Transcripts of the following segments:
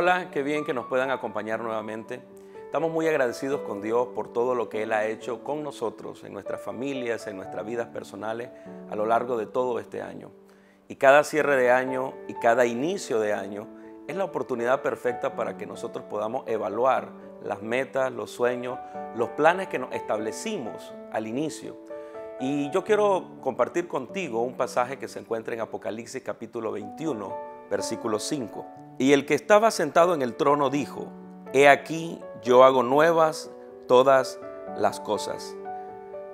Hola, qué bien que nos puedan acompañar nuevamente. Estamos muy agradecidos con Dios por todo lo que Él ha hecho con nosotros, en nuestras familias, en nuestras vidas personales, a lo largo de todo este año. Y cada cierre de año y cada inicio de año es la oportunidad perfecta para que nosotros podamos evaluar las metas, los sueños, los planes que nos establecimos al inicio. Y yo quiero compartir contigo un pasaje que se encuentra en Apocalipsis capítulo 21, versículo 5. Y el que estaba sentado en el trono dijo, He aquí yo hago nuevas todas las cosas.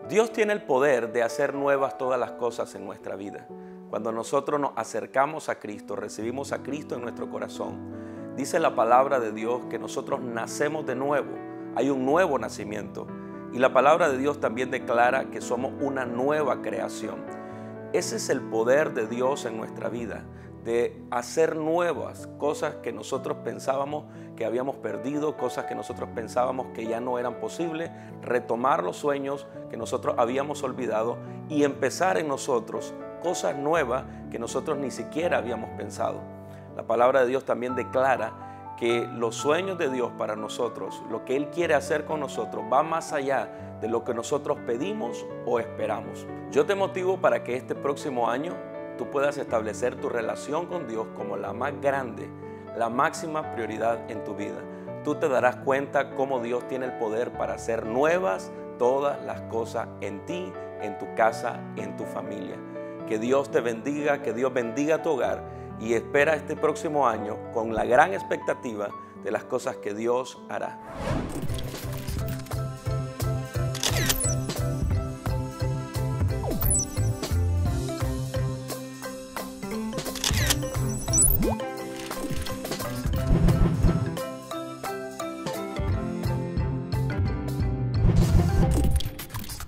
Dios tiene el poder de hacer nuevas todas las cosas en nuestra vida. Cuando nosotros nos acercamos a Cristo, recibimos a Cristo en nuestro corazón, dice la palabra de Dios que nosotros nacemos de nuevo. Hay un nuevo nacimiento. Y la palabra de Dios también declara que somos una nueva creación. Ese es el poder de Dios en nuestra vida de hacer nuevas cosas que nosotros pensábamos que habíamos perdido, cosas que nosotros pensábamos que ya no eran posibles, retomar los sueños que nosotros habíamos olvidado y empezar en nosotros cosas nuevas que nosotros ni siquiera habíamos pensado. La palabra de Dios también declara que los sueños de Dios para nosotros, lo que Él quiere hacer con nosotros, va más allá de lo que nosotros pedimos o esperamos. Yo te motivo para que este próximo año tú puedas establecer tu relación con Dios como la más grande, la máxima prioridad en tu vida. Tú te darás cuenta cómo Dios tiene el poder para hacer nuevas todas las cosas en ti, en tu casa, en tu familia. Que Dios te bendiga, que Dios bendiga tu hogar y espera este próximo año con la gran expectativa de las cosas que Dios hará.